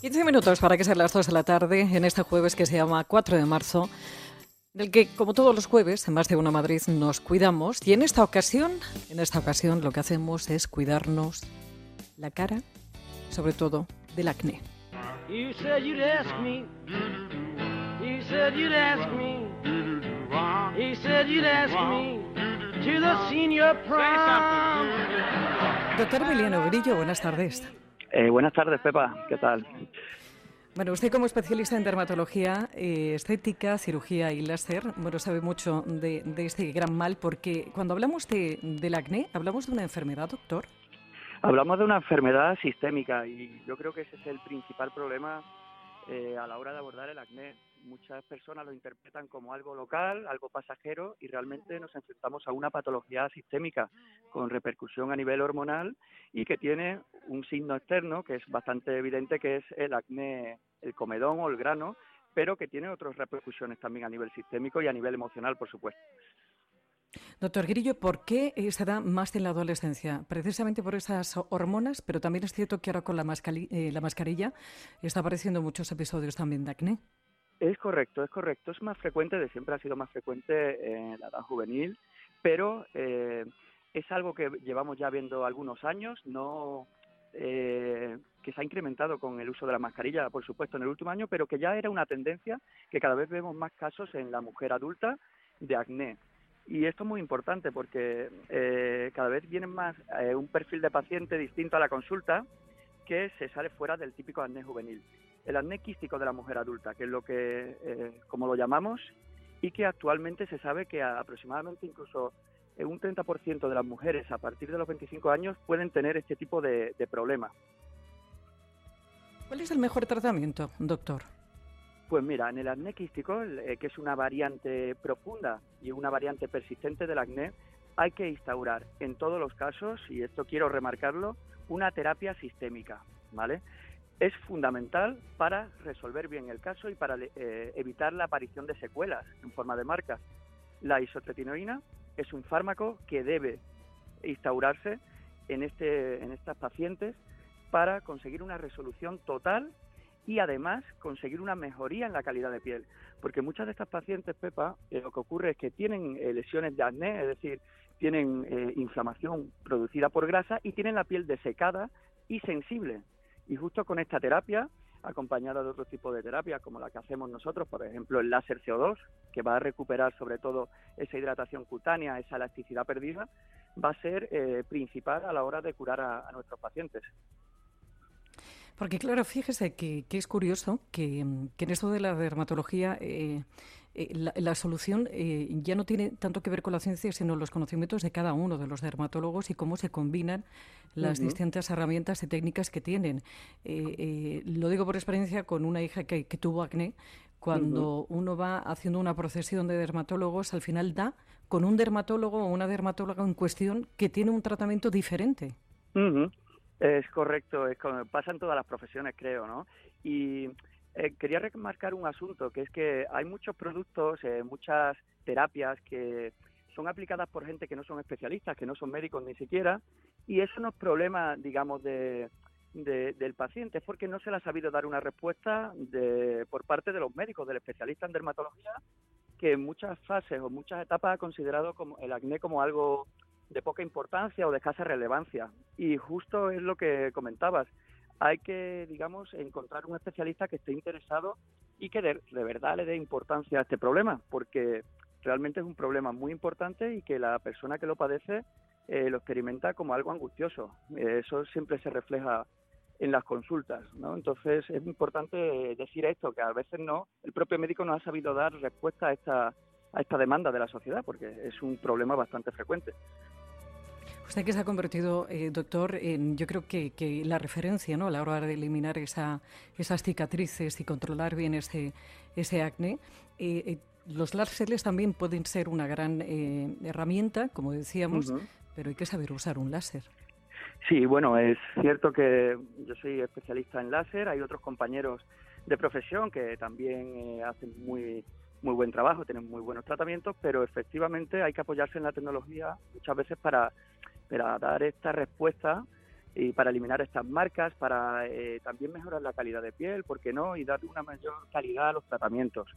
15 minutos para que sean las 2 de la tarde en este jueves que se llama 4 de marzo, del que, como todos los jueves, en más de una Madrid nos cuidamos. Y en esta ocasión, en esta ocasión lo que hacemos es cuidarnos la cara, sobre todo del acné. Doctor Emiliano Grillo, buenas tardes. Eh, buenas tardes, Pepa. ¿Qué tal? Bueno, usted como especialista en dermatología, eh, estética, cirugía y láser, bueno, sabe mucho de, este gran mal porque cuando hablamos de, del acné, ¿hablamos de una enfermedad, doctor? Hablamos de una enfermedad sistémica y yo creo que ese es el principal problema eh, a la hora de abordar el acné muchas personas lo interpretan como algo local, algo pasajero y realmente nos enfrentamos a una patología sistémica con repercusión a nivel hormonal y que tiene un signo externo que es bastante evidente que es el acné, el comedón o el grano, pero que tiene otras repercusiones también a nivel sistémico y a nivel emocional, por supuesto. Doctor Grillo, ¿por qué se da más en la adolescencia? Precisamente por esas hormonas, pero también es cierto que ahora con la, eh, la mascarilla está apareciendo muchos episodios también de acné. Es correcto, es correcto. Es más frecuente, de siempre ha sido más frecuente en la edad juvenil, pero eh, es algo que llevamos ya viendo algunos años, no eh, que se ha incrementado con el uso de la mascarilla, por supuesto, en el último año, pero que ya era una tendencia que cada vez vemos más casos en la mujer adulta de acné. Y esto es muy importante porque eh, cada vez viene más un perfil de paciente distinto a la consulta que se sale fuera del típico acné juvenil el acné quístico de la mujer adulta, que es lo que, eh, como lo llamamos, y que actualmente se sabe que aproximadamente incluso un 30% de las mujeres a partir de los 25 años pueden tener este tipo de, problemas. ¿Cuál es el mejor tratamiento, doctor? Pues mira, en el acné quístico, eh, que es una variante profunda y una variante persistente del acné, hay que instaurar en todos los casos, y esto quiero remarcarlo, una terapia sistémica, ¿vale? Es fundamental para resolver bien el caso y para eh, evitar la aparición de secuelas en forma de marca. La isotretinoína es un fármaco que debe instaurarse en, este, en estas pacientes para conseguir una resolución total y además conseguir una mejoría en la calidad de piel. Porque muchas de estas pacientes, Pepa, eh, lo que ocurre es que tienen eh, lesiones de acné, es decir, tienen inflamación producida por grasa y tienen la piel desecada y sensible. Y justo con esta terapia, acompañada de otro tipo de terapias como la que hacemos nosotros, por ejemplo el láser CO2, que va a recuperar sobre todo esa hidratación cutánea, esa elasticidad perdida, va a ser eh, principal a la hora de curar a, nuestros pacientes. Porque claro, fíjese que, es curioso que, en esto de la dermatología eh, eh, la, solución eh, ya no tiene tanto que ver con la ciencia, sino los conocimientos de cada uno de los dermatólogos y cómo se combinan las distintas herramientas y técnicas que tienen. Lo digo por experiencia con una hija que, tuvo acné. Cuando uno va haciendo una procesión de dermatólogos, al final da con un dermatólogo o una dermatóloga en cuestión que tiene un tratamiento diferente. Es correcto, es como pasa en todas las profesiones, creo, ¿no? Y eh, quería remarcar un asunto, que es que hay muchos productos, eh, muchas terapias que son aplicadas por gente que no son especialistas, que no son médicos ni siquiera, y eso no es problema, digamos, de, del paciente, es porque no se le ha sabido dar una respuesta de, por parte de los médicos, del especialista en dermatología, que en muchas fases o muchas etapas ha considerado como el acné como algo de poca importancia o de escasa relevancia. Y justo es lo que comentabas hay que, digamos, encontrar un especialista que esté interesado y que de, verdad le dé importancia a este problema, porque realmente es un problema muy importante y que la persona que lo padece eh, lo experimenta como algo angustioso. Eh, eso siempre se refleja en las consultas, ¿no? Entonces es importante decir esto, que a veces no, el propio médico no ha sabido dar respuesta a esta, a esta demanda de la sociedad, porque es un problema bastante frecuente. Usted que se ha convertido, eh, doctor, en yo creo que, la referencia ¿no? a la hora de eliminar esa, esas cicatrices y controlar bien ese, ese acné. Eh, eh, los láseres también pueden ser una gran herramienta, como decíamos, pero hay que saber usar un láser. Sí, bueno, es cierto que yo soy especialista en láser, hay otros compañeros de profesión que también hacen muy muy buen trabajo, tienen muy buenos tratamientos, pero efectivamente hay que apoyarse en la tecnología muchas veces para para dar esta respuesta y para eliminar estas marcas, para eh, también mejorar la calidad de piel, ¿por qué no? Y dar una mayor calidad a los tratamientos.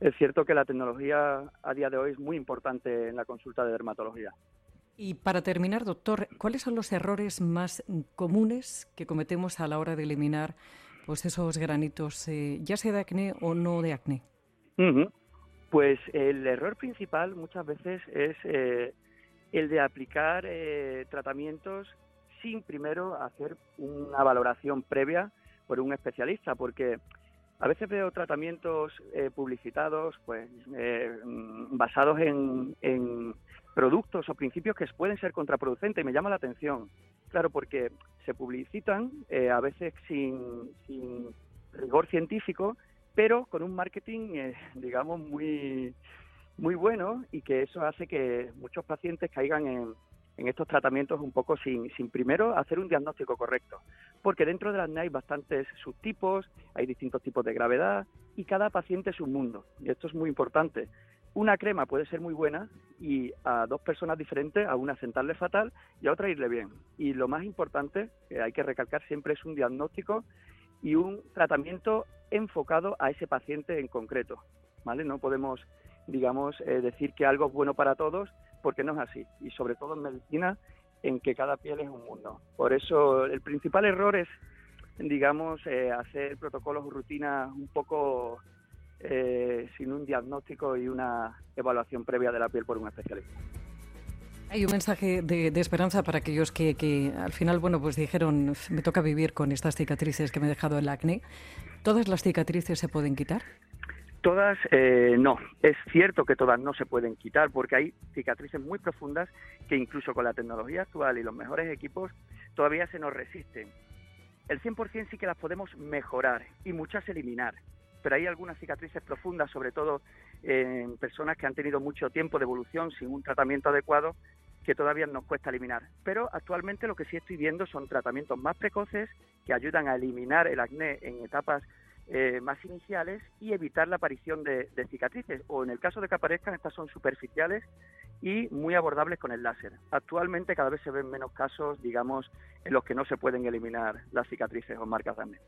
Es cierto que la tecnología a día de hoy es muy importante en la consulta de dermatología. Y para terminar, doctor, ¿cuáles son los errores más comunes que cometemos a la hora de eliminar pues esos granitos, eh, ya sea de acné o no de acné? Pues el error principal muchas veces es eh, el de aplicar eh, tratamientos sin primero hacer una valoración previa por un especialista, porque a veces veo tratamientos eh, publicitados pues mm, basados en, productos o principios que pueden ser contraproducentes y me llama la atención. Claro, porque se publicitan a veces sin, sin rigor científico pero con un marketing, eh, digamos, muy, muy bueno y que eso hace que muchos pacientes caigan en, estos tratamientos un poco sin, sin primero hacer un diagnóstico correcto. Porque dentro de la acné hay bastantes subtipos, hay distintos tipos de gravedad y cada paciente es un mundo. Y esto es muy importante. Una crema puede ser muy buena y a dos personas diferentes, a una sentarle fatal y a otra irle bien. Y lo más importante, que hay que recalcar siempre, es un diagnóstico y un tratamiento enfocado a ese paciente en concreto, ¿vale? No podemos, digamos, eh, decir que algo es bueno para todos porque no es así y sobre todo en medicina en que cada piel es un mundo. Por eso el principal error es, digamos, eh, hacer protocolos o rutinas un poco eh, sin un diagnóstico y una evaluación previa de la piel por un especialista. Hay un mensaje de, esperanza para aquellos que, al final, bueno, pues dijeron, me toca vivir con estas cicatrices que me he dejado el acné. ¿Todas las cicatrices se pueden quitar? Todas eh, no. Es cierto que todas no se pueden quitar porque hay cicatrices muy profundas que incluso con la tecnología actual y los mejores equipos todavía se nos resisten. El 100% sí que las podemos mejorar y muchas eliminar pero hay algunas cicatrices profundas, sobre todo en personas que han tenido mucho tiempo de evolución sin un tratamiento adecuado, que todavía nos cuesta eliminar. Pero actualmente lo que sí estoy viendo son tratamientos más precoces que ayudan a eliminar el acné en etapas eh, más iniciales y evitar la aparición de, cicatrices. O en el caso de que aparezcan, estas son superficiales y muy abordables con el láser. Actualmente cada vez se ven menos casos, digamos, en los que no se pueden eliminar las cicatrices o marcas de acné.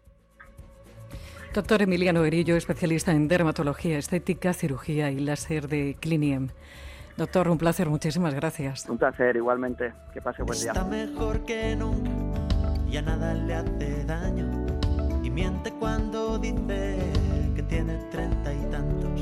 Doctor Emiliano Erillo, especialista en dermatología, estética, cirugía y láser de Cliniem. Doctor, un placer, muchísimas gracias. Un placer, igualmente. Que pase buen día. Está mejor que nunca, ya nada le hace daño. Miente cuando dice que tiene treinta y tantos.